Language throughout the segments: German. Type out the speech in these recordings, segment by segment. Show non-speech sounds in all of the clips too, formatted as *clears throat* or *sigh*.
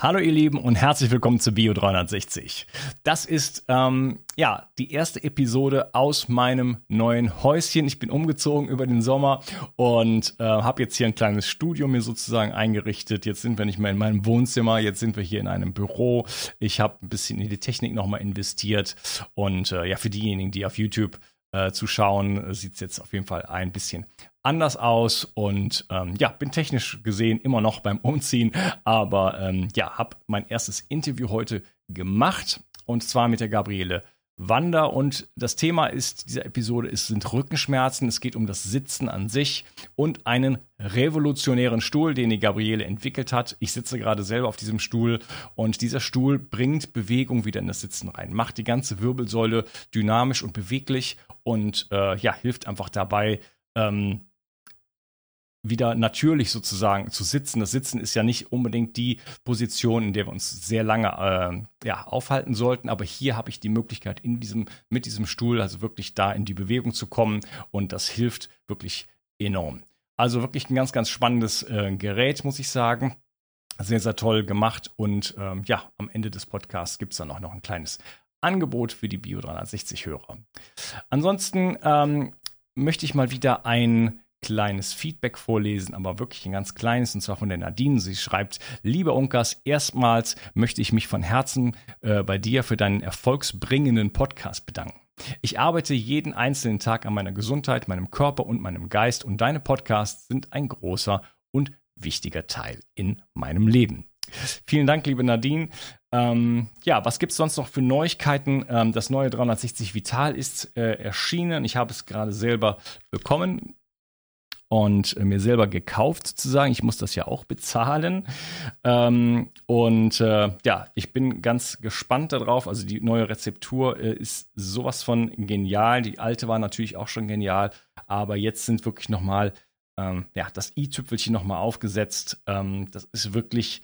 Hallo ihr Lieben und herzlich willkommen zu Bio 360. Das ist ähm, ja die erste Episode aus meinem neuen Häuschen. Ich bin umgezogen über den Sommer und äh, habe jetzt hier ein kleines Studio mir sozusagen eingerichtet. Jetzt sind wir nicht mehr in meinem Wohnzimmer, jetzt sind wir hier in einem Büro. Ich habe ein bisschen in die Technik nochmal investiert und äh, ja für diejenigen, die auf YouTube äh, zu schauen, sieht es jetzt auf jeden Fall ein bisschen anders aus. Und ähm, ja, bin technisch gesehen immer noch beim Umziehen, aber ähm, ja, habe mein erstes Interview heute gemacht. Und zwar mit der Gabriele Wander und das Thema ist dieser Episode ist, sind Rückenschmerzen. Es geht um das Sitzen an sich und einen revolutionären Stuhl, den die Gabriele entwickelt hat. Ich sitze gerade selber auf diesem Stuhl und dieser Stuhl bringt Bewegung wieder in das Sitzen rein, macht die ganze Wirbelsäule dynamisch und beweglich und äh, ja hilft einfach dabei ähm, wieder natürlich sozusagen zu sitzen. Das Sitzen ist ja nicht unbedingt die Position, in der wir uns sehr lange äh, ja, aufhalten sollten, aber hier habe ich die Möglichkeit, in diesem, mit diesem Stuhl also wirklich da in die Bewegung zu kommen und das hilft wirklich enorm. Also wirklich ein ganz, ganz spannendes äh, Gerät, muss ich sagen. Sehr, sehr toll gemacht und ähm, ja, am Ende des Podcasts gibt es dann auch noch ein kleines Angebot für die Bio 360 Hörer. Ansonsten ähm, möchte ich mal wieder ein kleines Feedback vorlesen, aber wirklich ein ganz kleines, und zwar von der Nadine. Sie schreibt, lieber Unkas, erstmals möchte ich mich von Herzen äh, bei dir für deinen erfolgsbringenden Podcast bedanken. Ich arbeite jeden einzelnen Tag an meiner Gesundheit, meinem Körper und meinem Geist und deine Podcasts sind ein großer und wichtiger Teil in meinem Leben. Vielen Dank, liebe Nadine. Ähm, ja, was gibt es sonst noch für Neuigkeiten? Ähm, das neue 360 Vital ist äh, erschienen. Ich habe es gerade selber bekommen und äh, mir selber gekauft sozusagen. Ich muss das ja auch bezahlen. Ähm, und äh, ja, ich bin ganz gespannt darauf. Also die neue Rezeptur äh, ist sowas von genial. Die alte war natürlich auch schon genial, aber jetzt sind wirklich nochmal ähm, ja, das i-Tüpfelchen nochmal aufgesetzt. Ähm, das ist wirklich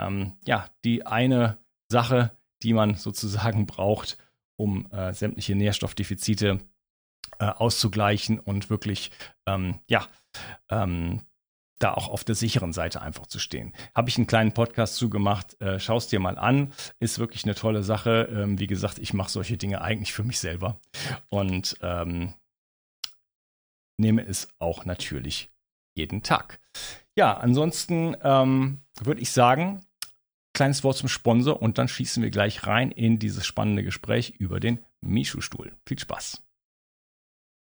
ähm, ja, die eine Sache, die man sozusagen *laughs* braucht, um äh, sämtliche Nährstoffdefizite äh, auszugleichen und wirklich ähm, ja, ähm, da auch auf der sicheren Seite einfach zu stehen. Habe ich einen kleinen Podcast zugemacht, äh, schau es dir mal an, ist wirklich eine tolle Sache. Ähm, wie gesagt, ich mache solche Dinge eigentlich für mich selber und ähm, nehme es auch natürlich jeden Tag. Ja, ansonsten ähm, würde ich sagen, kleines Wort zum Sponsor und dann schießen wir gleich rein in dieses spannende Gespräch über den Mishu-Stuhl. Viel Spaß!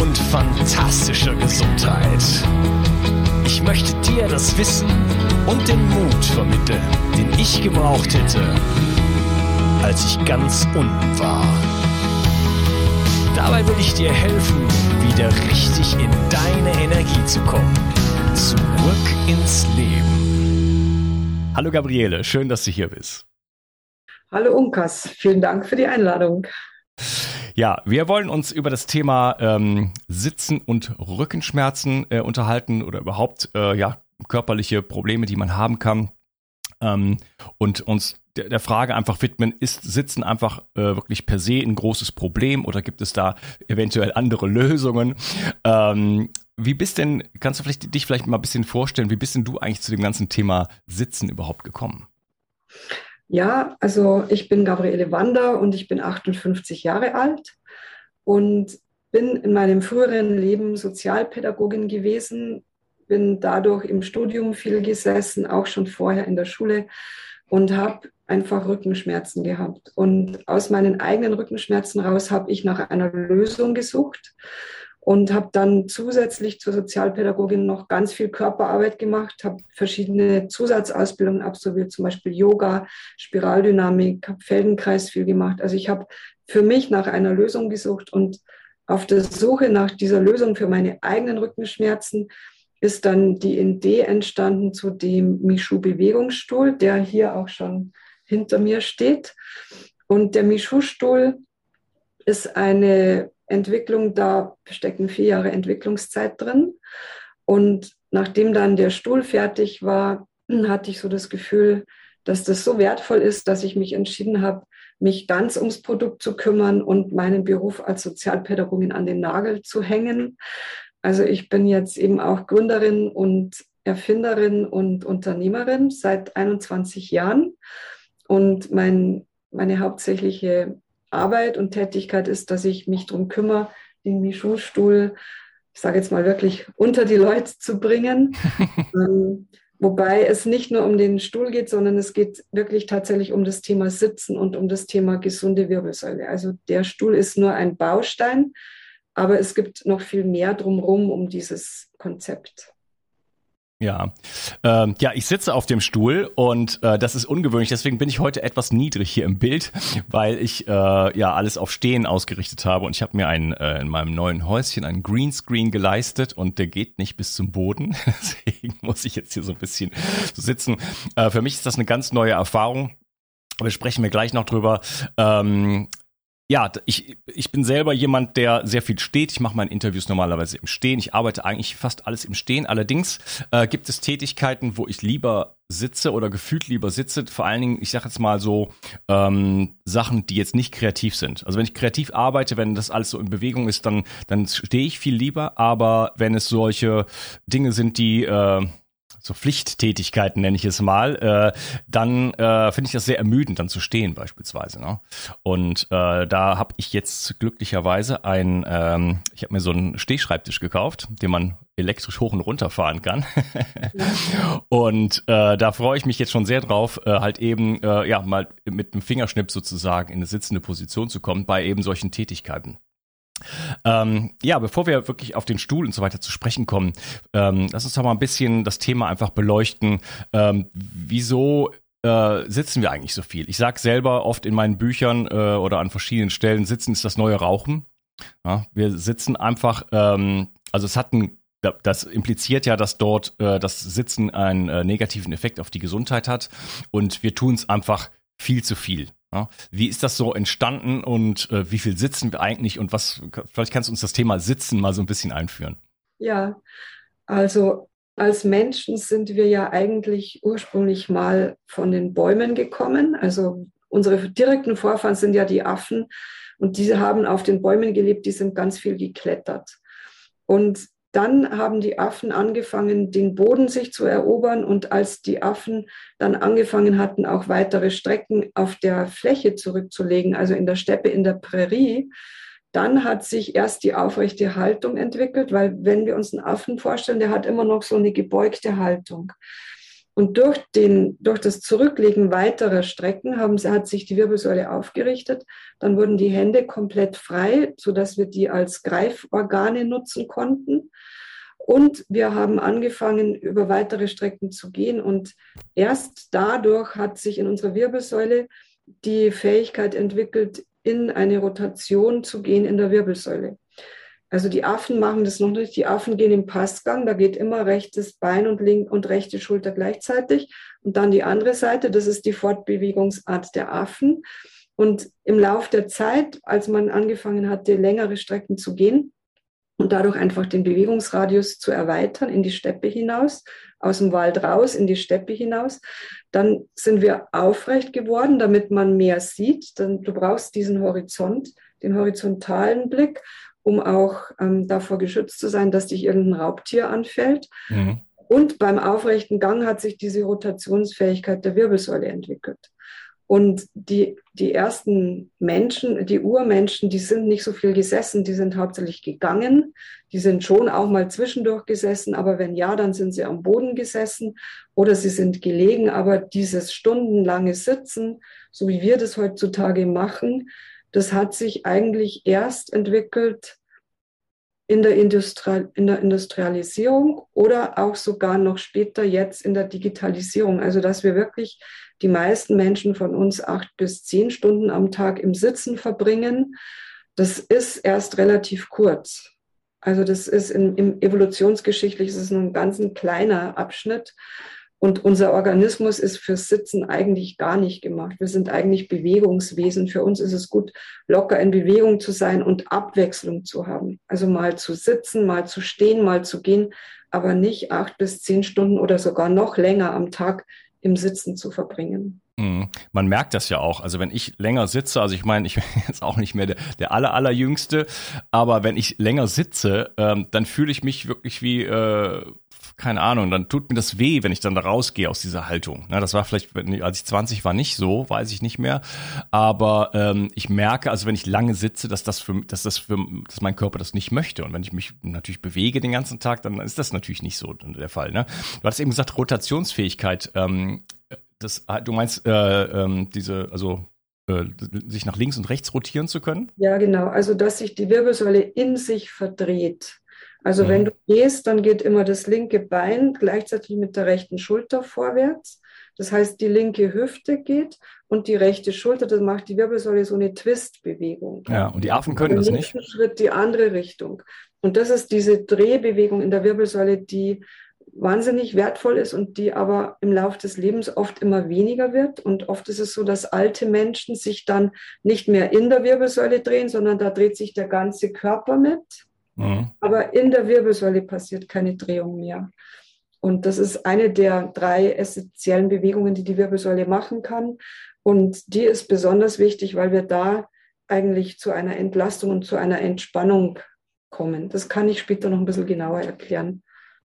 und fantastischer Gesundheit. Ich möchte dir das Wissen und den Mut vermitteln, den ich gebraucht hätte, als ich ganz unten war. Dabei will ich dir helfen, wieder richtig in deine Energie zu kommen. Zurück ins Leben. Hallo Gabriele, schön, dass du hier bist. Hallo Unkas, vielen Dank für die Einladung. Ja, wir wollen uns über das Thema ähm, Sitzen und Rückenschmerzen äh, unterhalten oder überhaupt äh, ja körperliche Probleme, die man haben kann. Ähm, und uns der, der Frage einfach widmen, ist Sitzen einfach äh, wirklich per se ein großes Problem oder gibt es da eventuell andere Lösungen? Ähm, wie bist denn, kannst du vielleicht dich vielleicht mal ein bisschen vorstellen, wie bist denn du eigentlich zu dem ganzen Thema Sitzen überhaupt gekommen? Ja, also ich bin Gabriele Wander und ich bin 58 Jahre alt und bin in meinem früheren Leben Sozialpädagogin gewesen, bin dadurch im Studium viel gesessen, auch schon vorher in der Schule und habe einfach Rückenschmerzen gehabt. Und aus meinen eigenen Rückenschmerzen raus habe ich nach einer Lösung gesucht und habe dann zusätzlich zur Sozialpädagogin noch ganz viel Körperarbeit gemacht, habe verschiedene Zusatzausbildungen absolviert, zum Beispiel Yoga, Spiraldynamik, habe Feldenkreis viel gemacht. Also ich habe für mich nach einer Lösung gesucht und auf der Suche nach dieser Lösung für meine eigenen Rückenschmerzen ist dann die Idee entstanden zu dem Michu Bewegungsstuhl, der hier auch schon hinter mir steht. Und der Michu Stuhl ist eine Entwicklung, da stecken vier Jahre Entwicklungszeit drin. Und nachdem dann der Stuhl fertig war, *clears throat* hatte ich so das Gefühl, dass das so wertvoll ist, dass ich mich entschieden habe, mich ganz ums Produkt zu kümmern und meinen Beruf als Sozialpädagogin an den Nagel zu hängen. Also ich bin jetzt eben auch Gründerin und Erfinderin und Unternehmerin seit 21 Jahren. Und mein, meine hauptsächliche Arbeit und Tätigkeit ist, dass ich mich darum kümmere, den Michu-Stuhl, ich sage jetzt mal wirklich, unter die Leute zu bringen. *laughs* ähm, wobei es nicht nur um den Stuhl geht, sondern es geht wirklich tatsächlich um das Thema Sitzen und um das Thema gesunde Wirbelsäule. Also der Stuhl ist nur ein Baustein, aber es gibt noch viel mehr drumherum um dieses Konzept. Ja, ähm, ja, ich sitze auf dem Stuhl und äh, das ist ungewöhnlich. Deswegen bin ich heute etwas niedrig hier im Bild, weil ich äh, ja alles auf Stehen ausgerichtet habe und ich habe mir ein, äh, in meinem neuen Häuschen einen Greenscreen geleistet und der geht nicht bis zum Boden. *laughs* Deswegen muss ich jetzt hier so ein bisschen sitzen. Äh, für mich ist das eine ganz neue Erfahrung. Aber sprechen wir gleich noch drüber. Ähm, ja, ich, ich bin selber jemand, der sehr viel steht. Ich mache meine Interviews normalerweise im Stehen. Ich arbeite eigentlich fast alles im Stehen. Allerdings äh, gibt es Tätigkeiten, wo ich lieber sitze oder gefühlt lieber sitze. Vor allen Dingen, ich sage jetzt mal so ähm, Sachen, die jetzt nicht kreativ sind. Also wenn ich kreativ arbeite, wenn das alles so in Bewegung ist, dann dann stehe ich viel lieber. Aber wenn es solche Dinge sind, die äh, so Pflichttätigkeiten nenne ich es mal, äh, dann äh, finde ich das sehr ermüdend, dann zu stehen beispielsweise. Ne? Und äh, da habe ich jetzt glücklicherweise ein, ähm, ich habe mir so einen Stehschreibtisch gekauft, den man elektrisch hoch und runter fahren kann. *laughs* und äh, da freue ich mich jetzt schon sehr drauf, äh, halt eben äh, ja mal mit einem Fingerschnipp sozusagen in eine sitzende Position zu kommen bei eben solchen Tätigkeiten. Ähm, ja, bevor wir wirklich auf den Stuhl und so weiter zu sprechen kommen, ähm, lass uns doch mal ein bisschen das Thema einfach beleuchten. Ähm, wieso äh, sitzen wir eigentlich so viel? Ich sage selber oft in meinen Büchern äh, oder an verschiedenen Stellen, sitzen ist das neue Rauchen. Ja, wir sitzen einfach, ähm, also es hat ein das impliziert ja, dass dort äh, das Sitzen einen äh, negativen Effekt auf die Gesundheit hat und wir tun es einfach viel zu viel. Ja, wie ist das so entstanden und äh, wie viel sitzen wir eigentlich und was, vielleicht kannst du uns das Thema Sitzen mal so ein bisschen einführen. Ja, also als Menschen sind wir ja eigentlich ursprünglich mal von den Bäumen gekommen. Also unsere direkten Vorfahren sind ja die Affen und diese haben auf den Bäumen gelebt, die sind ganz viel geklettert. Und dann haben die Affen angefangen, den Boden sich zu erobern. Und als die Affen dann angefangen hatten, auch weitere Strecken auf der Fläche zurückzulegen, also in der Steppe, in der Prärie, dann hat sich erst die aufrechte Haltung entwickelt, weil wenn wir uns einen Affen vorstellen, der hat immer noch so eine gebeugte Haltung. Und durch, den, durch das Zurücklegen weiterer Strecken haben, hat sich die Wirbelsäule aufgerichtet. Dann wurden die Hände komplett frei, sodass wir die als Greiforgane nutzen konnten. Und wir haben angefangen, über weitere Strecken zu gehen. Und erst dadurch hat sich in unserer Wirbelsäule die Fähigkeit entwickelt, in eine Rotation zu gehen in der Wirbelsäule. Also die Affen machen das noch nicht. Die Affen gehen im Passgang, da geht immer rechtes Bein und, link und rechte Schulter gleichzeitig. Und dann die andere Seite, das ist die Fortbewegungsart der Affen. Und im Lauf der Zeit, als man angefangen hatte, längere Strecken zu gehen und dadurch einfach den Bewegungsradius zu erweitern in die Steppe hinaus, aus dem Wald raus in die Steppe hinaus, dann sind wir aufrecht geworden, damit man mehr sieht. Dann, du brauchst diesen Horizont, den horizontalen Blick, um auch ähm, davor geschützt zu sein, dass dich irgendein Raubtier anfällt. Mhm. Und beim aufrechten Gang hat sich diese Rotationsfähigkeit der Wirbelsäule entwickelt. Und die, die ersten Menschen, die Urmenschen, die sind nicht so viel gesessen, die sind hauptsächlich gegangen. Die sind schon auch mal zwischendurch gesessen, aber wenn ja, dann sind sie am Boden gesessen oder sie sind gelegen. Aber dieses stundenlange Sitzen, so wie wir das heutzutage machen, das hat sich eigentlich erst entwickelt in der, Industri in der Industrialisierung oder auch sogar noch später jetzt in der Digitalisierung. Also dass wir wirklich die meisten Menschen von uns acht bis zehn Stunden am Tag im Sitzen verbringen. Das ist erst relativ kurz. Also das ist in, im evolutionsgeschichtlich ist es nur ein ganz ein kleiner Abschnitt. Und unser Organismus ist fürs Sitzen eigentlich gar nicht gemacht. Wir sind eigentlich Bewegungswesen. Für uns ist es gut, locker in Bewegung zu sein und Abwechslung zu haben. Also mal zu sitzen, mal zu stehen, mal zu gehen, aber nicht acht bis zehn Stunden oder sogar noch länger am Tag im Sitzen zu verbringen. Mhm. Man merkt das ja auch. Also wenn ich länger sitze, also ich meine, ich *laughs* bin jetzt auch nicht mehr der, der aller, allerjüngste, aber wenn ich länger sitze, ähm, dann fühle ich mich wirklich wie, äh, keine Ahnung, dann tut mir das weh, wenn ich dann da rausgehe aus dieser Haltung. Ja, das war vielleicht, als ich 20 war, nicht so, weiß ich nicht mehr. Aber ähm, ich merke, also wenn ich lange sitze, dass das für, dass das für, dass mein Körper das nicht möchte. Und wenn ich mich natürlich bewege den ganzen Tag, dann ist das natürlich nicht so der Fall. Ne? Du hast eben gesagt, Rotationsfähigkeit. Ähm, das, du meinst äh, ähm, diese, also äh, sich nach links und rechts rotieren zu können? Ja, genau. Also dass sich die Wirbelsäule in sich verdreht. Also mhm. wenn du gehst, dann geht immer das linke Bein gleichzeitig mit der rechten Schulter vorwärts. Das heißt, die linke Hüfte geht und die rechte Schulter, das macht die Wirbelsäule so eine Twist-Bewegung. Ja, und die Affen können das nicht. Schritt die andere Richtung. Und das ist diese Drehbewegung in der Wirbelsäule, die wahnsinnig wertvoll ist und die aber im Laufe des Lebens oft immer weniger wird. Und oft ist es so, dass alte Menschen sich dann nicht mehr in der Wirbelsäule drehen, sondern da dreht sich der ganze Körper mit. Mhm. Aber in der Wirbelsäule passiert keine Drehung mehr. Und das ist eine der drei essentiellen Bewegungen, die die Wirbelsäule machen kann. Und die ist besonders wichtig, weil wir da eigentlich zu einer Entlastung und zu einer Entspannung kommen. Das kann ich später noch ein bisschen genauer erklären.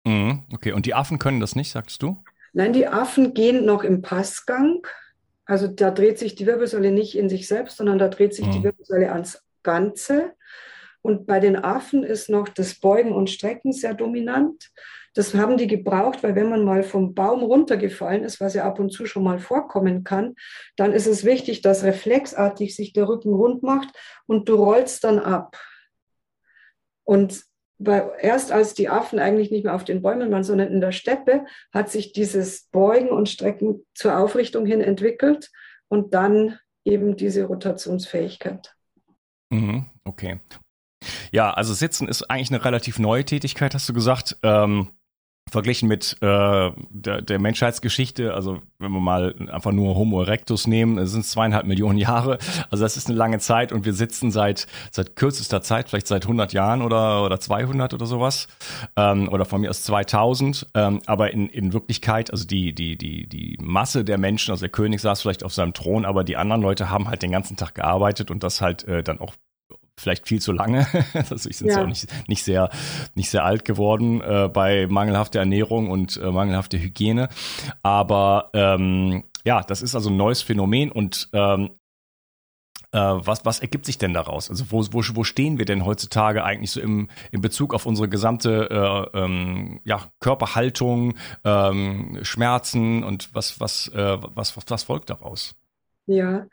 Mhm. Okay, und die Affen können das nicht, sagst du? Nein, die Affen gehen noch im Passgang. Also da dreht sich die Wirbelsäule nicht in sich selbst, sondern da dreht sich mhm. die Wirbelsäule ans Ganze. Und bei den Affen ist noch das Beugen und Strecken sehr dominant. Das haben die gebraucht, weil wenn man mal vom Baum runtergefallen ist, was ja ab und zu schon mal vorkommen kann, dann ist es wichtig, dass reflexartig sich der Rücken rund macht und du rollst dann ab. Und bei, erst als die Affen eigentlich nicht mehr auf den Bäumen waren, sondern in der Steppe, hat sich dieses Beugen und Strecken zur Aufrichtung hin entwickelt und dann eben diese Rotationsfähigkeit. Mhm, okay. Ja, also Sitzen ist eigentlich eine relativ neue Tätigkeit, hast du gesagt. Ähm, verglichen mit äh, der, der Menschheitsgeschichte, also wenn wir mal einfach nur Homo erectus nehmen, sind zweieinhalb Millionen Jahre, also das ist eine lange Zeit und wir sitzen seit seit kürzester Zeit, vielleicht seit 100 Jahren oder oder 200 oder sowas ähm, oder von mir aus 2000, ähm, aber in, in Wirklichkeit, also die die die die Masse der Menschen, also der König saß vielleicht auf seinem Thron, aber die anderen Leute haben halt den ganzen Tag gearbeitet und das halt äh, dann auch vielleicht viel zu lange. *laughs* also ich sind ja. auch nicht, nicht sehr nicht sehr alt geworden äh, bei mangelhafter Ernährung und äh, mangelhafter Hygiene. Aber ähm, ja, das ist also ein neues Phänomen und ähm, äh, was, was ergibt sich denn daraus? Also wo, wo, wo stehen wir denn heutzutage eigentlich so im, in Bezug auf unsere gesamte äh, ähm, ja, Körperhaltung, ähm, Schmerzen und was, was, äh, was, was, was folgt daraus? Ja,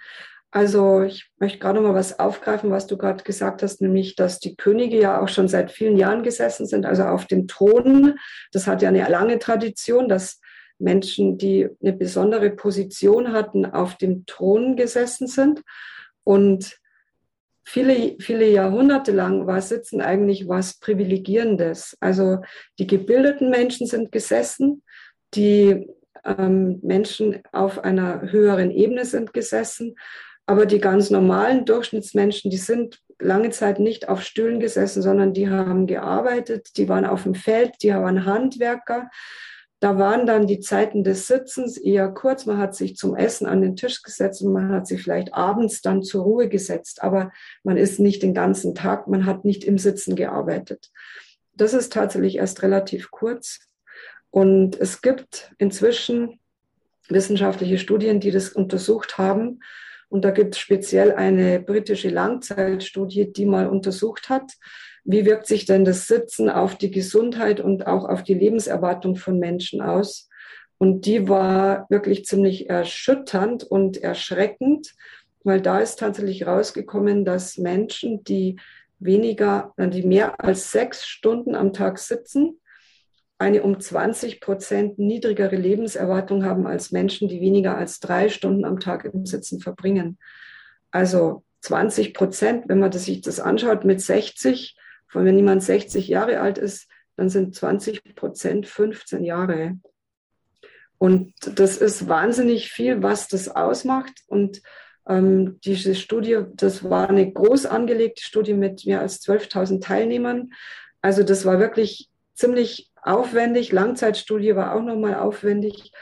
also ich möchte gerade mal was aufgreifen, was du gerade gesagt hast, nämlich, dass die Könige ja auch schon seit vielen Jahren gesessen sind, also auf den Thronen. Das hat ja eine lange Tradition, dass Menschen, die eine besondere Position hatten, auf dem Thron gesessen sind. Und viele, viele Jahrhunderte lang war Sitzen eigentlich was Privilegierendes. Also die gebildeten Menschen sind gesessen, die ähm, Menschen auf einer höheren Ebene sind gesessen aber die ganz normalen Durchschnittsmenschen, die sind lange Zeit nicht auf Stühlen gesessen, sondern die haben gearbeitet, die waren auf dem Feld, die waren Handwerker. Da waren dann die Zeiten des Sitzens eher kurz. Man hat sich zum Essen an den Tisch gesetzt und man hat sich vielleicht abends dann zur Ruhe gesetzt. Aber man ist nicht den ganzen Tag, man hat nicht im Sitzen gearbeitet. Das ist tatsächlich erst relativ kurz. Und es gibt inzwischen wissenschaftliche Studien, die das untersucht haben. Und da gibt es speziell eine britische Langzeitstudie, die mal untersucht hat, wie wirkt sich denn das Sitzen auf die Gesundheit und auch auf die Lebenserwartung von Menschen aus. Und die war wirklich ziemlich erschütternd und erschreckend, weil da ist tatsächlich rausgekommen, dass Menschen, die weniger, die mehr als sechs Stunden am Tag sitzen, eine um 20 Prozent niedrigere Lebenserwartung haben als Menschen, die weniger als drei Stunden am Tag im Sitzen verbringen. Also 20 Prozent, wenn man das, sich das anschaut mit 60, von wenn jemand 60 Jahre alt ist, dann sind 20 Prozent 15 Jahre. Und das ist wahnsinnig viel, was das ausmacht. Und ähm, diese Studie, das war eine groß angelegte Studie mit mehr als 12.000 Teilnehmern. Also das war wirklich ziemlich aufwendig. Langzeitstudie war auch nochmal aufwendig.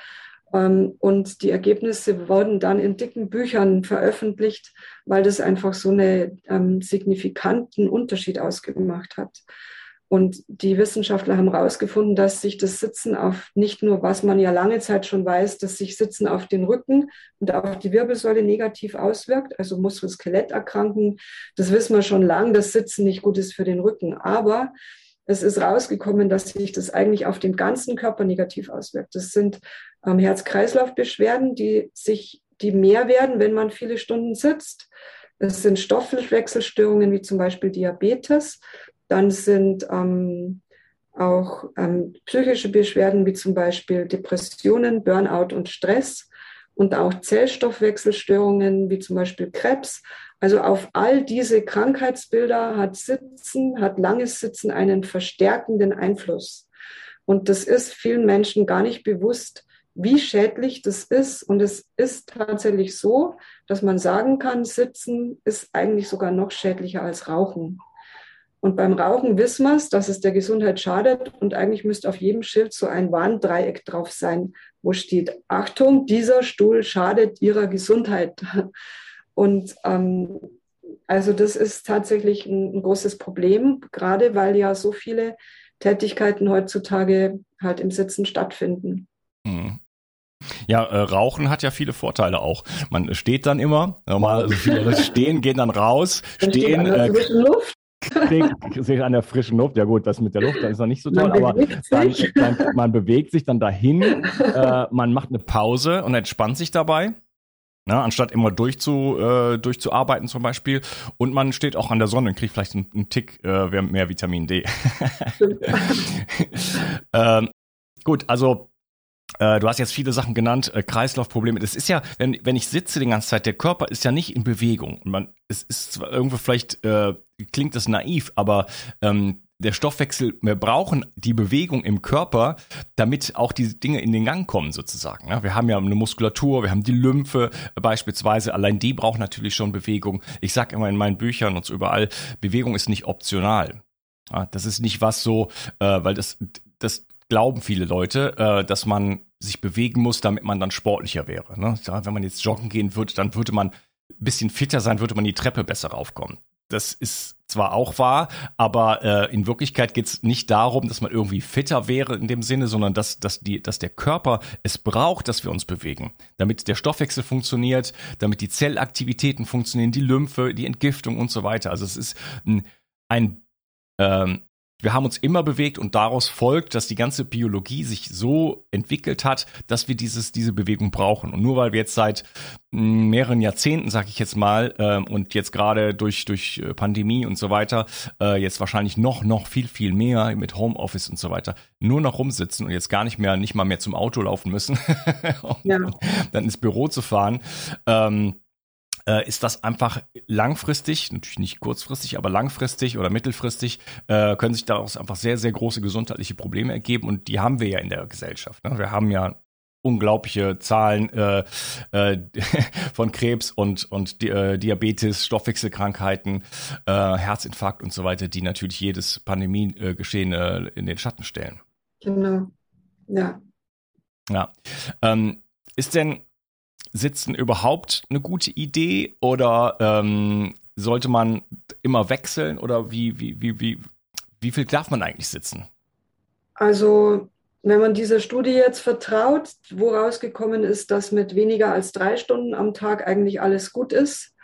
Ähm, und die Ergebnisse wurden dann in dicken Büchern veröffentlicht, weil das einfach so einen ähm, signifikanten Unterschied ausgemacht hat. Und die Wissenschaftler haben herausgefunden, dass sich das Sitzen auf nicht nur, was man ja lange Zeit schon weiß, dass sich Sitzen auf den Rücken und auf die Wirbelsäule negativ auswirkt, also Muskel-Skeletterkrankungen. Das wissen wir schon lange, dass Sitzen nicht gut ist für den Rücken. Aber es ist rausgekommen, dass sich das eigentlich auf den ganzen Körper negativ auswirkt. Das sind ähm, Herz-Kreislauf-Beschwerden, die sich, die mehr werden, wenn man viele Stunden sitzt. Es sind Stoffwechselstörungen wie zum Beispiel Diabetes. Dann sind ähm, auch ähm, psychische Beschwerden wie zum Beispiel Depressionen, Burnout und Stress und auch Zellstoffwechselstörungen wie zum Beispiel Krebs. Also auf all diese Krankheitsbilder hat Sitzen, hat langes Sitzen einen verstärkenden Einfluss. Und das ist vielen Menschen gar nicht bewusst, wie schädlich das ist. Und es ist tatsächlich so, dass man sagen kann, Sitzen ist eigentlich sogar noch schädlicher als Rauchen. Und beim Rauchen wissen wir es, dass es der Gesundheit schadet. Und eigentlich müsste auf jedem Schild so ein Warndreieck drauf sein, wo steht, Achtung, dieser Stuhl schadet Ihrer Gesundheit. Und ähm, also das ist tatsächlich ein, ein, großes Problem, gerade weil ja so viele Tätigkeiten heutzutage halt im Sitzen stattfinden. Mhm. Ja, äh, Rauchen hat ja viele Vorteile auch. Man steht dann immer, normal, also viele Leute stehen, gehen dann raus, dann stehen. Äh, Luft. sich an der frischen Luft, ja gut, das mit der Luft, das ist noch nicht so toll, aber dann, dann, man bewegt sich dann dahin, äh, man macht eine Pause und entspannt sich dabei. Ne, anstatt immer durchzu, äh, durchzuarbeiten zum Beispiel. Und man steht auch an der Sonne und kriegt vielleicht einen, einen Tick äh, mehr Vitamin D. *laughs* ähm, gut, also äh, du hast jetzt viele Sachen genannt, äh, Kreislaufprobleme. Das ist ja, wenn, wenn ich sitze die ganze Zeit, der Körper ist ja nicht in Bewegung. Und man, es ist zwar irgendwo vielleicht, äh, klingt das naiv, aber ähm, der Stoffwechsel, wir brauchen die Bewegung im Körper, damit auch diese Dinge in den Gang kommen sozusagen. Wir haben ja eine Muskulatur, wir haben die Lymphe beispielsweise, allein die braucht natürlich schon Bewegung. Ich sage immer in meinen Büchern und so überall, Bewegung ist nicht optional. Das ist nicht was so, äh, weil das, das glauben viele Leute, äh, dass man sich bewegen muss, damit man dann sportlicher wäre. Ne? Wenn man jetzt joggen gehen würde, dann würde man ein bisschen fitter sein, würde man die Treppe besser raufkommen. Das ist zwar auch wahr, aber äh, in Wirklichkeit geht es nicht darum, dass man irgendwie fitter wäre in dem Sinne, sondern dass, dass, die, dass der Körper es braucht, dass wir uns bewegen. Damit der Stoffwechsel funktioniert, damit die Zellaktivitäten funktionieren, die Lymphe, die Entgiftung und so weiter. Also es ist ein, ein ähm, wir haben uns immer bewegt und daraus folgt, dass die ganze Biologie sich so entwickelt hat, dass wir dieses, diese Bewegung brauchen. Und nur weil wir jetzt seit hm, mehreren Jahrzehnten, sag ich jetzt mal, äh, und jetzt gerade durch, durch äh, Pandemie und so weiter, äh, jetzt wahrscheinlich noch, noch viel, viel mehr mit Homeoffice und so weiter, nur noch rumsitzen und jetzt gar nicht mehr, nicht mal mehr zum Auto laufen müssen, *laughs* ja. dann ins Büro zu fahren. Ähm, äh, ist das einfach langfristig, natürlich nicht kurzfristig, aber langfristig oder mittelfristig, äh, können sich daraus einfach sehr, sehr große gesundheitliche Probleme ergeben und die haben wir ja in der Gesellschaft. Ne? Wir haben ja unglaubliche Zahlen äh, äh, *laughs* von Krebs und, und äh, Diabetes, Stoffwechselkrankheiten, äh, Herzinfarkt und so weiter, die natürlich jedes Pandemiegeschehen äh, in den Schatten stellen. Genau, ja. Ja. Ähm, ist denn Sitzen überhaupt eine gute Idee oder ähm, sollte man immer wechseln oder wie, wie, wie, wie, wie viel darf man eigentlich sitzen? Also, wenn man dieser Studie jetzt vertraut, wo rausgekommen ist, dass mit weniger als drei Stunden am Tag eigentlich alles gut ist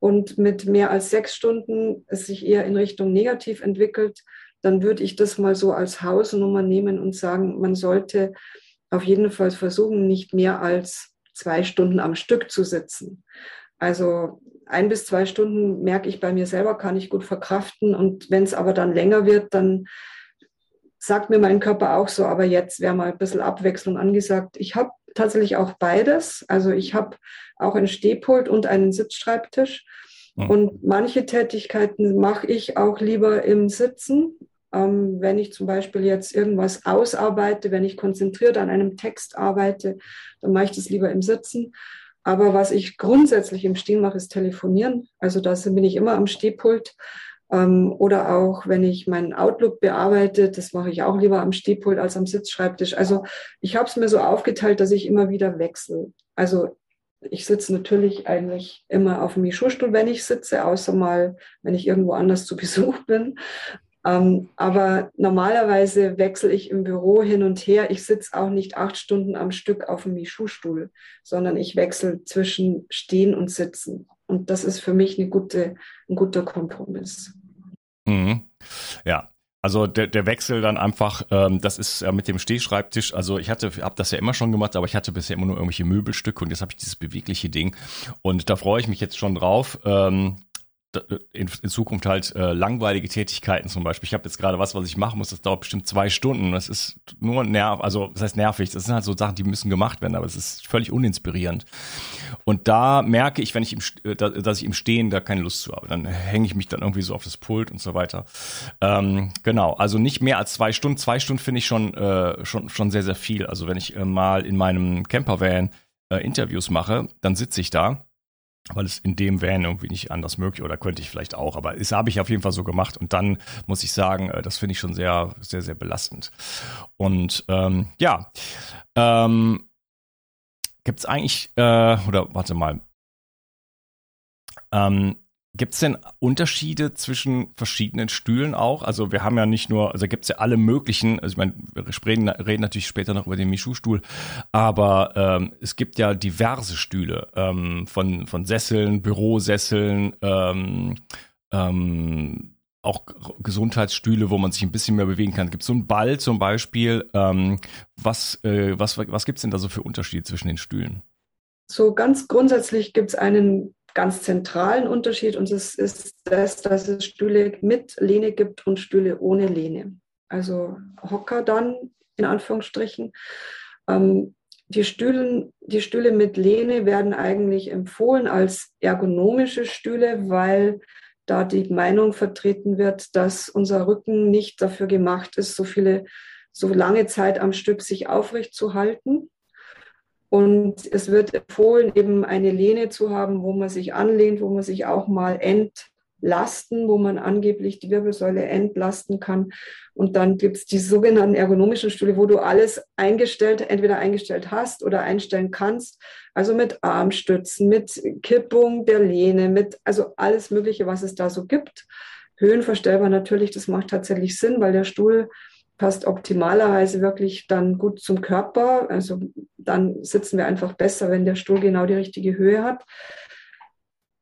und mit mehr als sechs Stunden es sich eher in Richtung negativ entwickelt, dann würde ich das mal so als Hausnummer nehmen und sagen, man sollte auf jeden Fall versuchen, nicht mehr als zwei Stunden am Stück zu sitzen. Also ein bis zwei Stunden merke ich bei mir selber, kann ich gut verkraften. Und wenn es aber dann länger wird, dann sagt mir mein Körper auch so, aber jetzt wäre mal ein bisschen Abwechslung angesagt. Ich habe tatsächlich auch beides. Also ich habe auch einen Stehpult und einen Sitzschreibtisch. Und manche Tätigkeiten mache ich auch lieber im Sitzen. Ähm, wenn ich zum Beispiel jetzt irgendwas ausarbeite, wenn ich konzentriert an einem Text arbeite, dann mache ich das lieber im Sitzen. Aber was ich grundsätzlich im Stehen mache, ist telefonieren. Also da bin ich immer am Stehpult. Ähm, oder auch, wenn ich meinen Outlook bearbeite, das mache ich auch lieber am Stehpult als am Sitzschreibtisch. Also ich habe es mir so aufgeteilt, dass ich immer wieder wechsle. Also ich sitze natürlich eigentlich immer auf dem Mischurstuhl, wenn ich sitze, außer mal, wenn ich irgendwo anders zu *laughs* Besuch bin. Ähm, aber normalerweise wechsle ich im Büro hin und her. Ich sitze auch nicht acht Stunden am Stück auf dem Mischu-Stuhl, sondern ich wechsle zwischen Stehen und Sitzen. Und das ist für mich eine gute, ein guter Kompromiss. Mhm. Ja, also der, der Wechsel dann einfach, ähm, das ist ja mit dem Stehschreibtisch, also ich hatte, habe das ja immer schon gemacht, aber ich hatte bisher immer nur irgendwelche Möbelstücke und jetzt habe ich dieses bewegliche Ding und da freue ich mich jetzt schon drauf. Ähm, in, in Zukunft halt äh, langweilige Tätigkeiten zum Beispiel. Ich habe jetzt gerade was, was ich machen muss, das dauert bestimmt zwei Stunden. Das ist nur nerv, also das heißt nervig. Das sind halt so Sachen, die müssen gemacht werden, aber es ist völlig uninspirierend. Und da merke ich, wenn ich im, äh, dass ich im Stehen da keine Lust zu habe, dann hänge ich mich dann irgendwie so auf das Pult und so weiter. Ähm, genau, also nicht mehr als zwei Stunden. Zwei Stunden finde ich schon, äh, schon, schon sehr, sehr viel. Also wenn ich äh, mal in meinem Campervan äh, Interviews mache, dann sitze ich da weil es in dem Van irgendwie nicht anders möglich oder könnte ich vielleicht auch, aber es habe ich auf jeden Fall so gemacht und dann muss ich sagen, äh, das finde ich schon sehr, sehr, sehr belastend. Und ähm, ja, ähm, gibt es eigentlich, äh, oder warte mal, ähm, Gibt es denn Unterschiede zwischen verschiedenen Stühlen auch? Also wir haben ja nicht nur, also gibt es ja alle möglichen, also ich meine, wir reden, reden natürlich später noch über den Michu-Stuhl, aber ähm, es gibt ja diverse Stühle ähm, von, von Sesseln, Bürosesseln, ähm, ähm, auch Gesundheitsstühle, wo man sich ein bisschen mehr bewegen kann. Gibt es so einen Ball zum Beispiel? Ähm, was äh, was, was gibt es denn da so für Unterschiede zwischen den Stühlen? So ganz grundsätzlich gibt es einen ganz zentralen Unterschied und das ist das, dass es Stühle mit Lehne gibt und Stühle ohne Lehne. Also Hocker dann in Anführungsstrichen. Ähm, die, Stühlen, die Stühle mit Lehne werden eigentlich empfohlen als ergonomische Stühle, weil da die Meinung vertreten wird, dass unser Rücken nicht dafür gemacht ist, so viele, so lange Zeit am Stück sich aufrecht zu halten. Und es wird empfohlen, eben eine Lehne zu haben, wo man sich anlehnt, wo man sich auch mal ent Lasten, wo man angeblich die Wirbelsäule entlasten kann. Und dann gibt es die sogenannten ergonomischen Stühle, wo du alles eingestellt, entweder eingestellt hast oder einstellen kannst. Also mit Armstützen, mit Kippung der Lehne, mit also alles Mögliche, was es da so gibt. Höhenverstellbar natürlich, das macht tatsächlich Sinn, weil der Stuhl passt optimalerweise wirklich dann gut zum Körper. Also dann sitzen wir einfach besser, wenn der Stuhl genau die richtige Höhe hat.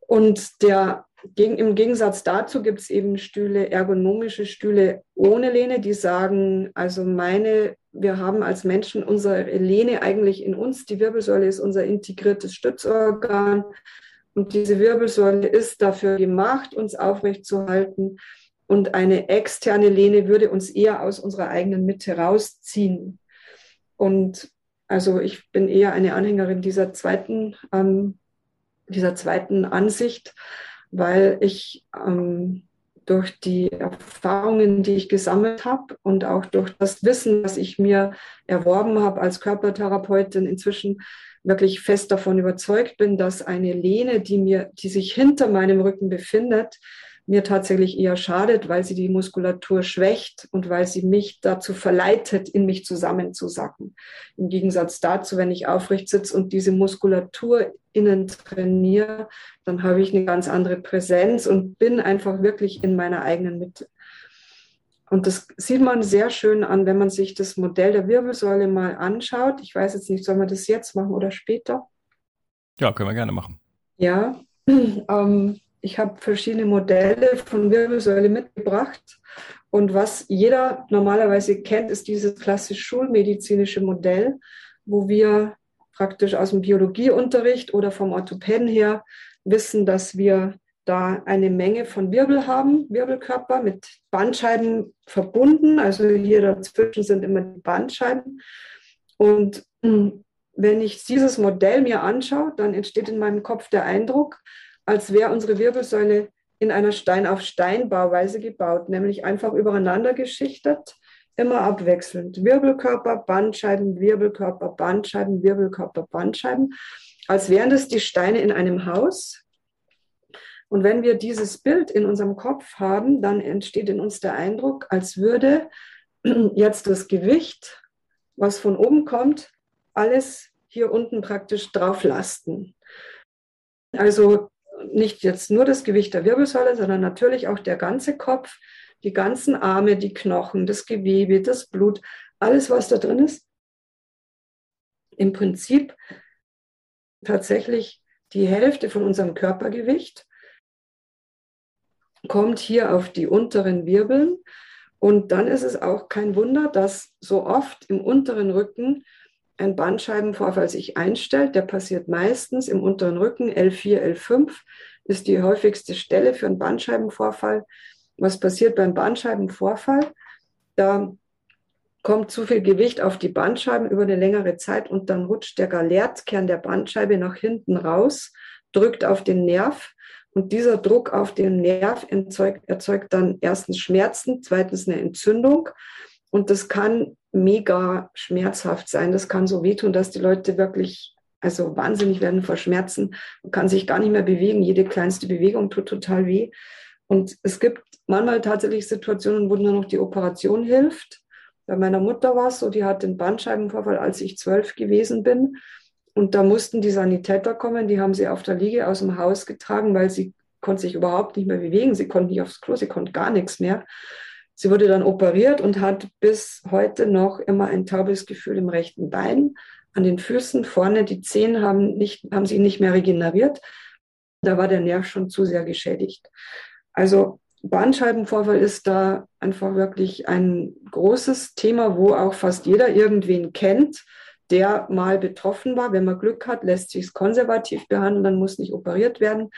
Und der Im Gegensatz dazu gibt es eben Stühle, ergonomische Stühle ohne Lehne, die sagen, also meine, wir haben als Menschen unsere Lehne eigentlich in uns. Die Wirbelsäule ist unser integriertes Stützorgan. Und diese Wirbelsäule ist dafür gemacht, uns aufrecht zu halten. Und eine externe Lehne würde uns eher aus unserer eigenen Mitte rausziehen. Und also ich bin eher eine Anhängerin dieser zweiten, ähm, dieser zweiten Ansicht weil ich ähm, durch die Erfahrungen, die ich gesammelt habe und auch durch das Wissen, was ich mir erworben habe als Körpertherapeutin, inzwischen wirklich fest davon überzeugt bin, dass eine Lehne, die mir, die sich hinter meinem Rücken befindet, mir tatsächlich eher schadet, weil sie die Muskulatur schwächt und weil sie mich dazu verleitet, in mich zusammenzusacken. Im Gegensatz dazu, wenn ich aufrecht sitze und diese Muskulatur innen trainiere, dann habe ich eine ganz andere Präsenz und bin einfach wirklich in meiner eigenen Mitte. Und das sieht man sehr schön an, wenn man sich das Modell der Wirbelsäule mal anschaut. Ich weiß jetzt nicht, soll man das jetzt machen oder später? Ja, können wir gerne machen. Ja, *clears throat* ähm, ich habe verschiedene Modelle von Wirbelsäule mitgebracht. Und was jeder normalerweise kennt, ist dieses klassisch schulmedizinische Modell, wo wir praktisch aus dem Biologieunterricht oder vom Orthopäden her wissen, dass wir da eine Menge von Wirbel haben, Wirbelkörper mit Bandscheiben verbunden. Also hier dazwischen sind immer die Bandscheiben. Und hm, wenn ich dieses Modell mir anschaue, dann entsteht in meinem Kopf der Eindruck, als wäre unsere Wirbelsäule in einer Stein-auf-Stein-Bauweise gebaut, nämlich einfach übereinander geschichtet, immer abwechselnd. Wirbelkörper, Bandscheiben, Wirbelkörper, Bandscheiben, Wirbelkörper, Bandscheiben, als wären das die Steine in einem Haus. Und wenn wir dieses Bild in unserem Kopf haben, dann entsteht in uns der Eindruck, als würde *clears throat* jetzt das Gewicht, was von oben kommt, alles hier unten praktisch drauf lasten. Also nicht jetzt nur das Gewicht der Wirbelsäule, sondern natürlich auch der ganze Kopf, die ganzen Arme, die Knochen, das Gewebe, das Blut, alles, was da drin ist. Im Prinzip tatsächlich die Hälfte von unserem Körpergewicht kommt hier auf die unteren Wirbeln. Und dann ist es auch kein Wunder, dass so oft im unteren Rücken ein Bandscheibenvorfall sich einstellt, der passiert meistens im unteren Rücken, L4, L5 ist die häufigste Stelle für einen Bandscheibenvorfall. Was passiert beim Bandscheibenvorfall? Da kommt zu viel Gewicht auf die Bandscheiben über eine längere Zeit und dann rutscht der Galertkern der Bandscheibe nach hinten raus, drückt auf den Nerv und dieser Druck auf den Nerv erzeugt, erzeugt dann erstens Schmerzen, zweitens eine Entzündung und das kann mega schmerzhaft sein. Das kann so wehtun, dass die Leute wirklich also wahnsinnig werden vor Schmerzen. Man kann sich gar nicht mehr bewegen. Jede kleinste Bewegung tut total weh. Und es gibt manchmal tatsächlich Situationen, wo nur noch die Operation hilft. Bei meiner Mutter war es so, die hat den Bandscheibenvorfall, als ich zwölf gewesen bin. Und da mussten die Sanitäter kommen, die haben sie auf der Liege aus dem Haus getragen, weil sie konnte sich überhaupt nicht mehr bewegen. Sie konnte nicht aufs Klo, sie konnte gar nichts mehr. Sie wurde dann operiert und hat bis heute noch immer ein taubes Gefühl im rechten Bein, an den Füßen vorne. Die Zehen haben, nicht, haben sie nicht mehr regeneriert. Da war der Nerv schon zu sehr geschädigt. Also Bandscheibenvorfall ist da einfach wirklich ein großes Thema, wo auch fast jeder irgendwen kennt, der mal betroffen war. Wenn man Glück hat, lässt sich es konservativ behandeln, dann muss nicht operiert werden.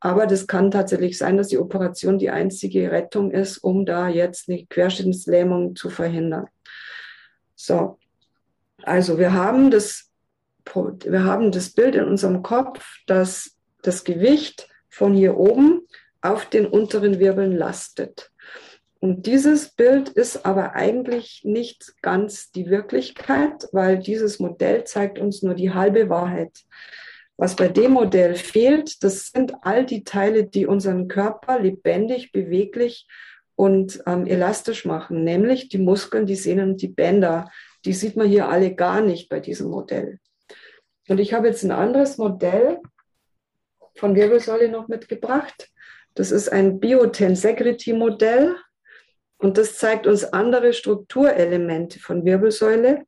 Aber das kann tatsächlich sein, dass die Operation die einzige Rettung ist, um da jetzt eine Querschnittslähmung zu verhindern. So, also wir haben das, wir haben das Bild in unserem Kopf, dass das Gewicht von hier oben auf den unteren Wirbeln lastet. Und dieses Bild ist aber eigentlich nicht ganz die Wirklichkeit, weil dieses Modell zeigt uns nur die halbe Wahrheit. Was bei dem Modell fehlt, das sind all die Teile, die unseren Körper lebendig, beweglich und ähm, elastisch machen, nämlich die Muskeln, die Sehnen und die Bänder. Die sieht man hier alle gar nicht bei diesem Modell. Und ich habe jetzt ein anderes Modell von Wirbelsäule noch mitgebracht. Das ist ein Biotensegrity-Modell. Und das zeigt uns andere Strukturelemente von Wirbelsäule.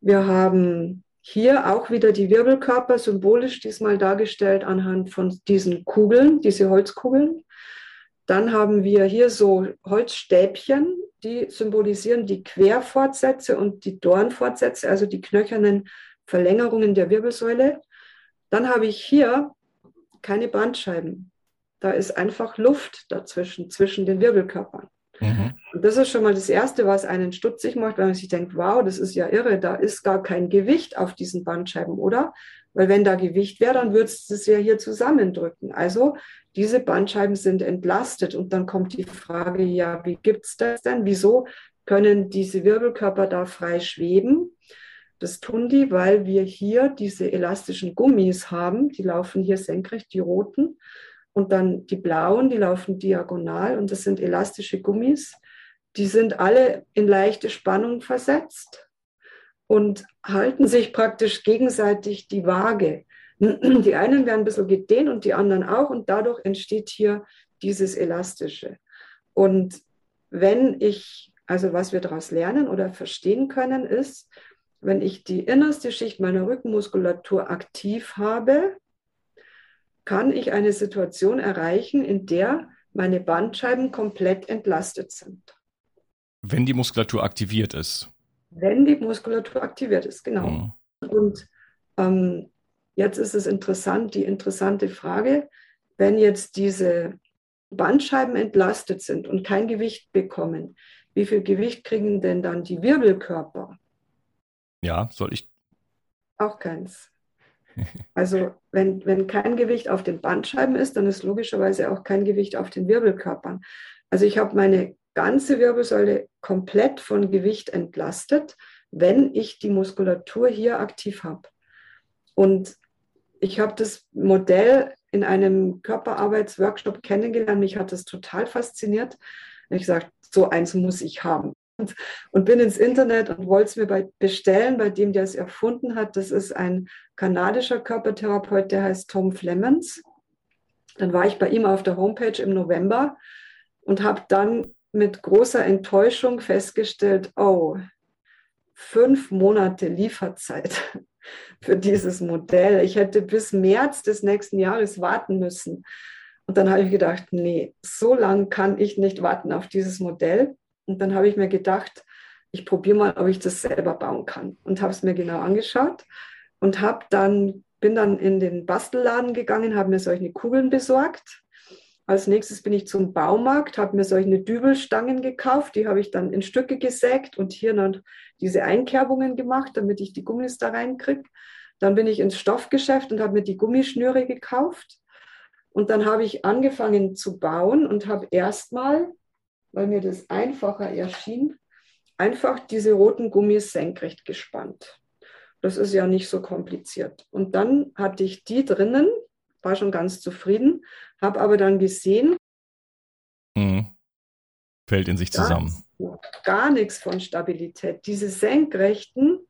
Wir haben hier auch wieder die Wirbelkörper symbolisch diesmal dargestellt anhand von diesen Kugeln, diese Holzkugeln. Dann haben wir hier so Holzstäbchen, die symbolisieren die Querfortsätze und die Dornfortsätze, also die knöchernen Verlängerungen der Wirbelsäule. Dann habe ich hier keine Bandscheiben. Da ist einfach Luft dazwischen, zwischen den Wirbelkörpern. Mhm. Und das ist schon mal das Erste, was einen stutzig macht, weil man sich denkt, wow, das ist ja irre, da ist gar kein Gewicht auf diesen Bandscheiben, oder? Weil wenn da Gewicht wäre, dann würde es ja hier zusammendrücken. Also diese Bandscheiben sind entlastet und dann kommt die Frage, ja, wie gibt es das denn? Wieso können diese Wirbelkörper da frei schweben? Das tun die, weil wir hier diese elastischen Gummis haben, die laufen hier senkrecht, die roten. Und dann die blauen, die laufen diagonal und das sind elastische Gummis. Die sind alle in leichte Spannung versetzt und halten sich praktisch gegenseitig die Waage. *clears throat* Die einen werden ein bisschen gedehnt und die anderen auch und dadurch entsteht hier dieses Elastische. Und wenn ich, also was wir daraus lernen oder verstehen können, ist, wenn ich die innerste Schicht meiner Rückenmuskulatur aktiv habe, kann ich eine Situation erreichen, in der meine Bandscheiben komplett entlastet sind. Wenn die Muskulatur aktiviert ist. Wenn die Muskulatur aktiviert ist, genau. Mhm. Und ähm, jetzt ist es interessant, die interessante Frage, wenn jetzt diese Bandscheiben entlastet sind und kein Gewicht bekommen, wie viel Gewicht kriegen denn dann die Wirbelkörper? Ja, soll ich? Auch keins. Also wenn, wenn kein Gewicht auf den Bandscheiben ist, dann ist logischerweise auch kein Gewicht auf den Wirbelkörpern. Also ich habe meine ganze Wirbelsäule komplett von Gewicht entlastet, wenn ich die Muskulatur hier aktiv habe. Und ich habe das Modell in einem Körperarbeitsworkshop kennengelernt. Mich hat das total fasziniert. Ich gesagt, so eins muss ich haben und bin ins Internet und wollte es mir bei, bestellen, bei dem, der es erfunden hat. Das ist ein kanadischer Körpertherapeut, der heißt Tom Flemens. Dann war ich bei ihm auf der Homepage im November und habe dann mit großer Enttäuschung festgestellt, oh, fünf Monate Lieferzeit *laughs* für dieses Modell. Ich hätte bis März des nächsten Jahres warten müssen. Und dann habe ich gedacht, nee, so lange kann ich nicht warten auf dieses Modell. Und dann habe ich mir gedacht, ich probiere mal, ob ich das selber bauen kann. Und habe es mir genau angeschaut und habe dann, bin dann in den Bastelladen gegangen, habe mir solche Kugeln besorgt. Als nächstes bin ich zum Baumarkt, habe mir solche Dübelstangen gekauft, die habe ich dann in Stücke gesägt und hier dann diese Einkerbungen gemacht, damit ich die Gummis da reinkriege. Dann bin ich ins Stoffgeschäft und habe mir die Gummischnüre gekauft. Und dann habe ich angefangen zu bauen und habe erstmal weil mir das einfacher erschien, einfach diese roten Gummis senkrecht gespannt. Das ist ja nicht so kompliziert. Und dann hatte ich die drinnen, war schon ganz zufrieden, habe aber dann gesehen, mhm. fällt in sich zusammen. Gar nichts von Stabilität. Diese senkrechten,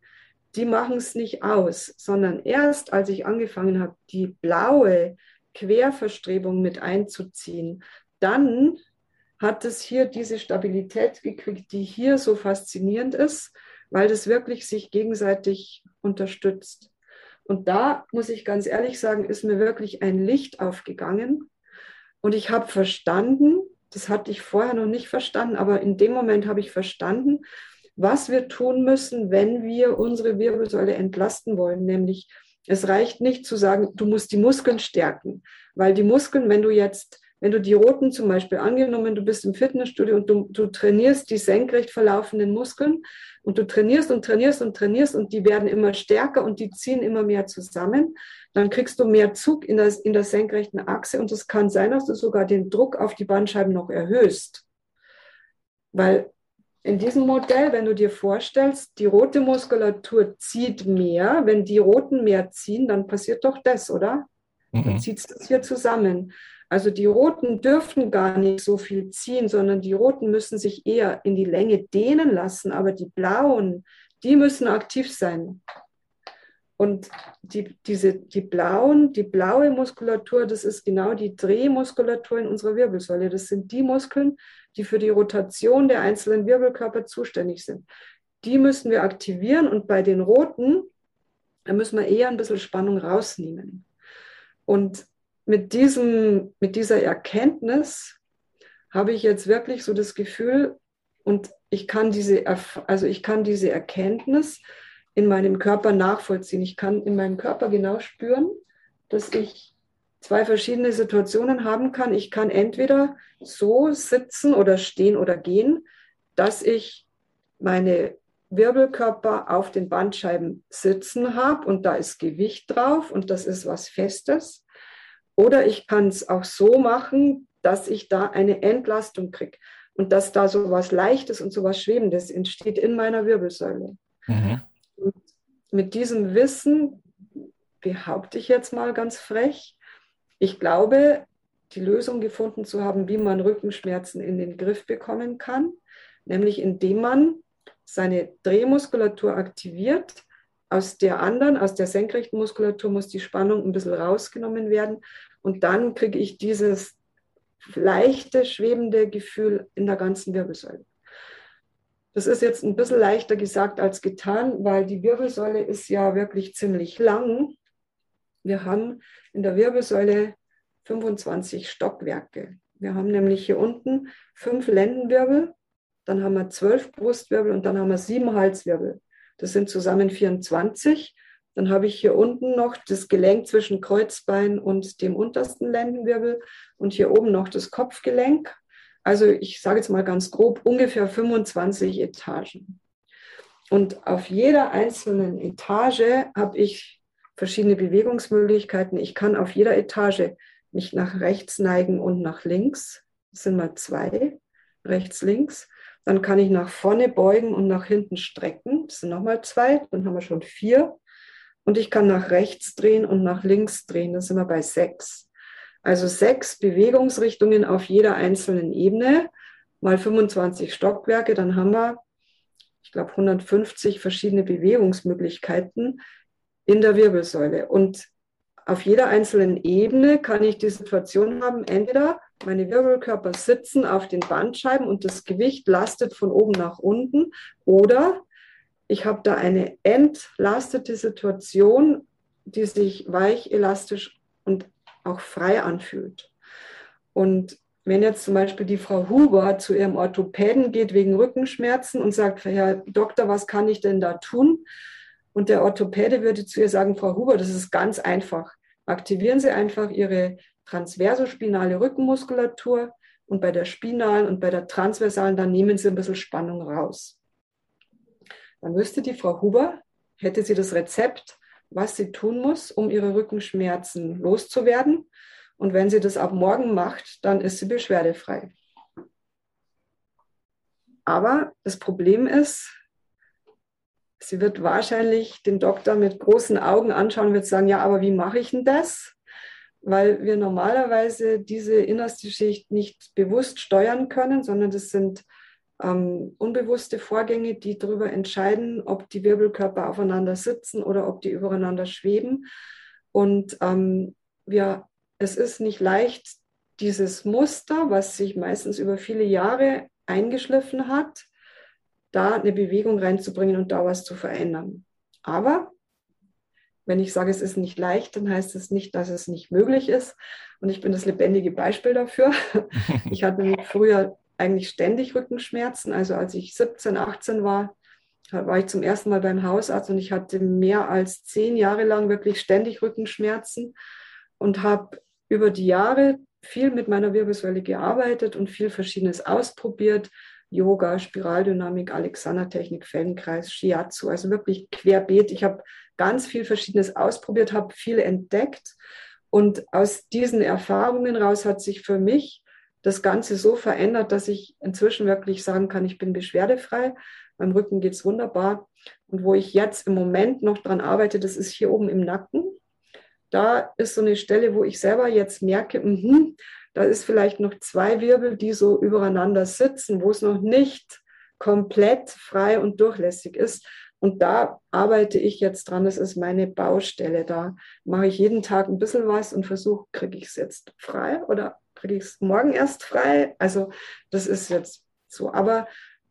die machen es nicht aus, sondern erst als ich angefangen habe, die blaue Querverstrebung mit einzuziehen, dann hat es hier diese Stabilität gekriegt, die hier so faszinierend ist, weil das wirklich sich gegenseitig unterstützt. Und da muss ich ganz ehrlich sagen, ist mir wirklich ein Licht aufgegangen. Und ich habe verstanden, das hatte ich vorher noch nicht verstanden, aber in dem Moment habe ich verstanden, was wir tun müssen, wenn wir unsere Wirbelsäule entlasten wollen. Nämlich, es reicht nicht zu sagen, du musst die Muskeln stärken, weil die Muskeln, wenn du jetzt wenn du die roten zum Beispiel angenommen, du bist im Fitnessstudio und du, du trainierst die senkrecht verlaufenden Muskeln und du trainierst und trainierst und trainierst und die werden immer stärker und die ziehen immer mehr zusammen, dann kriegst du mehr Zug in der, in der senkrechten Achse und es kann sein, dass du sogar den Druck auf die Bandscheiben noch erhöhst. Weil in diesem Modell, wenn du dir vorstellst, die rote Muskulatur zieht mehr, wenn die roten mehr ziehen, dann passiert doch das, oder? Mhm. Dann zieht es hier zusammen. Also die roten dürften gar nicht so viel ziehen, sondern die roten müssen sich eher in die Länge dehnen lassen, aber die blauen, die müssen aktiv sein. Und die, diese, die blauen, die blaue Muskulatur, das ist genau die Drehmuskulatur in unserer Wirbelsäule. Das sind die Muskeln, die für die Rotation der einzelnen Wirbelkörper zuständig sind. Die müssen wir aktivieren und bei den roten, da müssen wir eher ein bisschen Spannung rausnehmen. Und mit, diesem, mit dieser Erkenntnis habe ich jetzt wirklich so das Gefühl, und ich kann diese, also ich kann diese Erkenntnis in meinem Körper nachvollziehen. Ich kann in meinem Körper genau spüren, dass ich zwei verschiedene Situationen haben kann. Ich kann entweder so sitzen oder stehen oder gehen, dass ich meine Wirbelkörper auf den Bandscheiben sitzen habe und da ist Gewicht drauf und das ist was Festes. Oder ich kann es auch so machen, dass ich da eine Entlastung kriege und dass da so was Leichtes und so was Schwebendes entsteht in meiner Wirbelsäule. Mhm mit diesem Wissen behaupte ich jetzt mal ganz frech, ich glaube, die Lösung gefunden zu haben, wie man Rückenschmerzen in den Griff bekommen kann, nämlich indem man seine Drehmuskulatur aktiviert. Aus der anderen, aus der senkrechten Muskulatur muss die Spannung ein bisschen rausgenommen werden und dann kriege ich dieses leichte, schwebende Gefühl in der ganzen Wirbelsäule. Das ist jetzt ein bisschen leichter gesagt als getan, weil die Wirbelsäule ist ja wirklich ziemlich lang. Wir haben in der Wirbelsäule 25 Stockwerke. Wir haben nämlich hier unten fünf Lendenwirbel, dann haben wir zwölf Brustwirbel und dann haben wir sieben Halswirbel. Das sind zusammen 24. Dann habe ich hier unten noch das Gelenk zwischen Kreuzbein und dem untersten Lendenwirbel und hier oben noch das Kopfgelenk also ich sage jetzt mal ganz grob, ungefähr 25 Etagen. Und auf jeder einzelnen Etage habe ich verschiedene Bewegungsmöglichkeiten. Ich kann auf jeder Etage mich nach rechts neigen und nach links. Das sind mal zwei, rechts, links. Dann kann ich nach vorne beugen und nach hinten strecken. Das sind nochmal zwei. Dann haben wir schon vier. Und ich kann nach rechts drehen und nach links drehen. Das sind wir bei sechs. Also sechs Bewegungsrichtungen auf jeder einzelnen Ebene, mal 25 Stockwerke, dann haben wir, ich glaube, 150 verschiedene Bewegungsmöglichkeiten in der Wirbelsäule. Und auf jeder einzelnen Ebene kann ich die Situation haben, entweder meine Wirbelkörper sitzen auf den Bandscheiben und das Gewicht lastet von oben nach unten oder ich habe da eine entlastete Situation, die sich weich, elastisch und auch frei anfühlt. Und wenn jetzt zum Beispiel die Frau Huber zu ihrem Orthopäden geht wegen Rückenschmerzen und sagt, Herr Doktor, was kann ich denn da tun? Und der Orthopäde würde zu ihr sagen, Frau Huber, das ist ganz einfach. Aktivieren Sie einfach Ihre transversospinale Rückenmuskulatur und bei der spinalen und bei der transversalen, dann nehmen Sie ein bisschen Spannung raus. Dann wüsste die Frau Huber, hätte sie das Rezept, was sie tun muss, um ihre Rückenschmerzen loszuwerden. Und wenn sie das ab morgen macht, dann ist sie beschwerdefrei. Aber das Problem ist, sie wird wahrscheinlich den Doktor mit großen Augen anschauen und wird sagen, ja, aber wie mache ich denn das? Weil wir normalerweise diese innerste Schicht nicht bewusst steuern können, sondern das sind ähm, unbewusste Vorgänge, die darüber entscheiden, ob die Wirbelkörper aufeinander sitzen oder ob die übereinander schweben. Und ähm, wir, es ist nicht leicht, dieses Muster, was sich meistens über viele Jahre eingeschliffen hat, da eine Bewegung reinzubringen und da was zu verändern. Aber wenn ich sage, es ist nicht leicht, dann heißt es nicht, dass es nicht möglich ist. Und ich bin das lebendige Beispiel dafür. *laughs* Ich hatte früher eigentlich ständig Rückenschmerzen. Also als ich 17, 18 war, war ich zum ersten Mal beim Hausarzt und ich hatte mehr als zehn Jahre lang wirklich ständig Rückenschmerzen und habe über die Jahre viel mit meiner Wirbelsäule gearbeitet und viel Verschiedenes ausprobiert. Yoga, Spiraldynamik, Alexander-Technik, Feldenkreis, Shiatsu, also wirklich querbeet. Ich habe ganz viel Verschiedenes ausprobiert, habe viel entdeckt und aus diesen Erfahrungen raus hat sich für mich das Ganze so verändert, dass ich inzwischen wirklich sagen kann, ich bin beschwerdefrei. Meinem Rücken geht es wunderbar. Und wo ich jetzt im Moment noch dran arbeite, das ist hier oben im Nacken. Da ist so eine Stelle, wo ich selber jetzt merke, mh, da ist vielleicht noch zwei Wirbel, die so übereinander sitzen, wo es noch nicht komplett frei und durchlässig ist. Und da arbeite ich jetzt dran. Das ist meine Baustelle. Da mache ich jeden Tag ein bisschen was und versuche, kriege ich es jetzt frei oder kriege ich es morgen erst frei. Also das ist jetzt so. Aber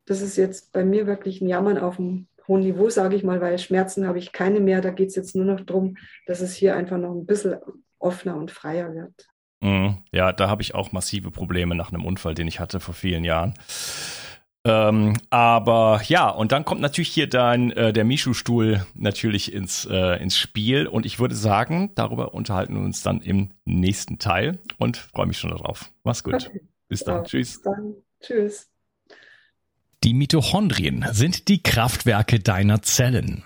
das ist jetzt bei mir wirklich ein Jammern auf einem hohen Niveau, sage ich mal, weil Schmerzen habe ich keine mehr. Da geht es jetzt nur noch darum, dass es hier einfach noch ein bisschen offener und freier wird. Mhm. Ja, da habe ich auch massive Probleme nach einem Unfall, den ich hatte vor vielen Jahren. Ähm, aber ja, und dann kommt natürlich hier dann äh, der Mishu-Stuhl natürlich ins, äh, ins Spiel. Und ich würde sagen, darüber unterhalten wir uns dann im nächsten Teil und freue mich schon darauf. Mach's gut. Okay. Bis dann. Ja, Tschüss. Bis dann. Tschüss. Die Mitochondrien sind die Kraftwerke deiner Zellen.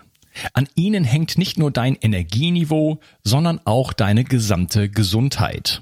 An ihnen hängt nicht nur dein Energieniveau, sondern auch deine gesamte Gesundheit.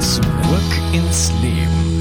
Zurück ins Leben.